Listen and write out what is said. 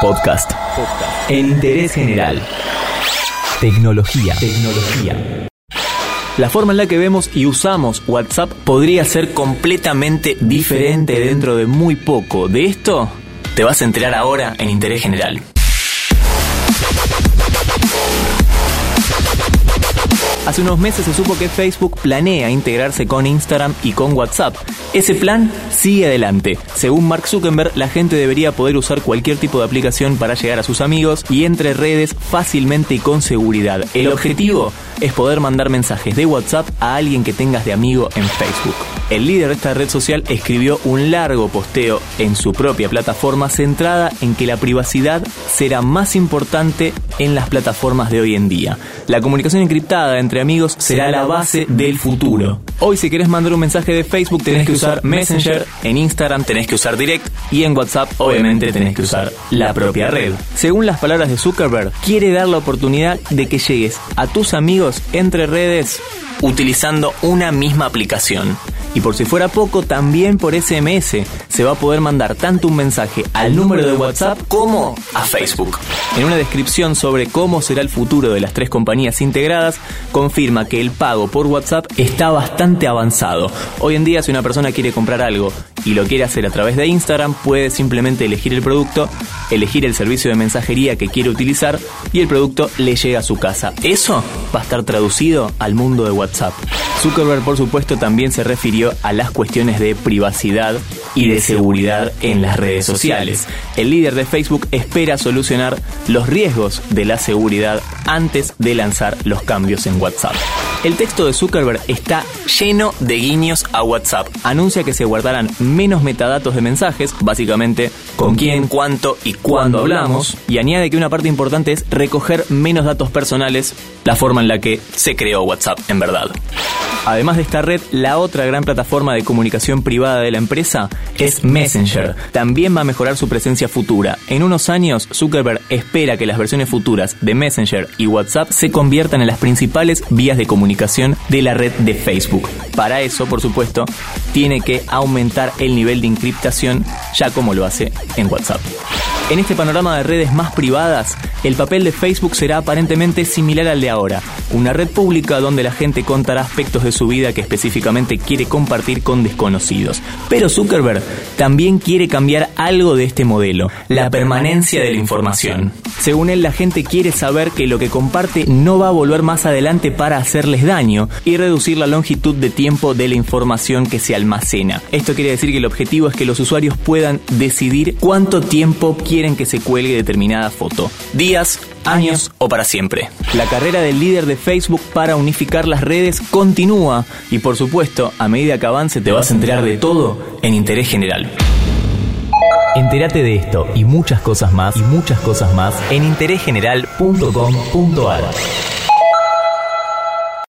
Podcast. En interés general. Tecnología. Tecnología. La forma en la que vemos y usamos WhatsApp podría ser completamente diferente dentro de muy poco. De esto te vas a enterar ahora en Interés General. Hace unos meses se supo que Facebook planea integrarse con Instagram y con WhatsApp. Ese plan sigue adelante. Según Mark Zuckerberg, la gente debería poder usar cualquier tipo de aplicación para llegar a sus amigos y entre redes fácilmente y con seguridad. El objetivo es poder mandar mensajes de WhatsApp a alguien que tengas de amigo en Facebook. El líder de esta red social escribió un largo posteo en su propia plataforma centrada en que la privacidad será más importante en las plataformas de hoy en día. La comunicación encriptada entre amigos será la base del futuro. Hoy si querés mandar un mensaje de Facebook tenés que usar Messenger, en Instagram tenés que usar Direct y en WhatsApp obviamente tenés que usar la propia red. Según las palabras de Zuckerberg, quiere dar la oportunidad de que llegues a tus amigos entre redes utilizando una misma aplicación. Y por si fuera poco, también por SMS se va a poder mandar tanto un mensaje al número de WhatsApp como a Facebook. En una descripción sobre cómo será el futuro de las tres compañías integradas, confirma que el pago por WhatsApp está bastante avanzado. Hoy en día si una persona quiere comprar algo y lo quiere hacer a través de Instagram, puede simplemente elegir el producto, elegir el servicio de mensajería que quiere utilizar y el producto le llega a su casa. Eso va a estar traducido al mundo de WhatsApp. Zuckerberg, por supuesto, también se refirió a las cuestiones de privacidad y de seguridad en las redes sociales. El líder de Facebook espera solucionar los riesgos de la seguridad antes de lanzar los cambios en WhatsApp. El texto de Zuckerberg está lleno de guiños a WhatsApp. Anuncia que se guardarán menos metadatos de mensajes, básicamente con quién, cuánto y cuándo hablamos, y añade que una parte importante es recoger menos datos personales, la forma en la que se creó WhatsApp en verdad. Además de esta red, la otra gran plataforma de comunicación privada de la empresa es Messenger. También va a mejorar su presencia futura. En unos años, Zuckerberg espera que las versiones futuras de Messenger y WhatsApp se conviertan en las principales vías de comunicación de la red de Facebook. Para eso, por supuesto, tiene que aumentar el nivel de encriptación, ya como lo hace en WhatsApp. En este panorama de redes más privadas, el papel de Facebook será aparentemente similar al de ahora, una red pública donde la gente contará aspectos de su vida que específicamente quiere compartir con desconocidos. Pero Zuckerberg también quiere cambiar algo de este modelo, la permanencia de la información. Según él, la gente quiere saber que lo que comparte no va a volver más adelante para hacerles daño y reducir la longitud de tiempo de la información que se almacena. Esto quiere decir que el objetivo es que los usuarios puedan decidir cuánto tiempo quieren que se cuelgue determinada foto. Días, años o para siempre. La carrera del líder de Facebook para unificar las redes continúa y por supuesto, a medida que avance te vas a enterar de todo en interés general. Entérate de esto y muchas cosas más y muchas cosas más en interésgeneral.com.ar.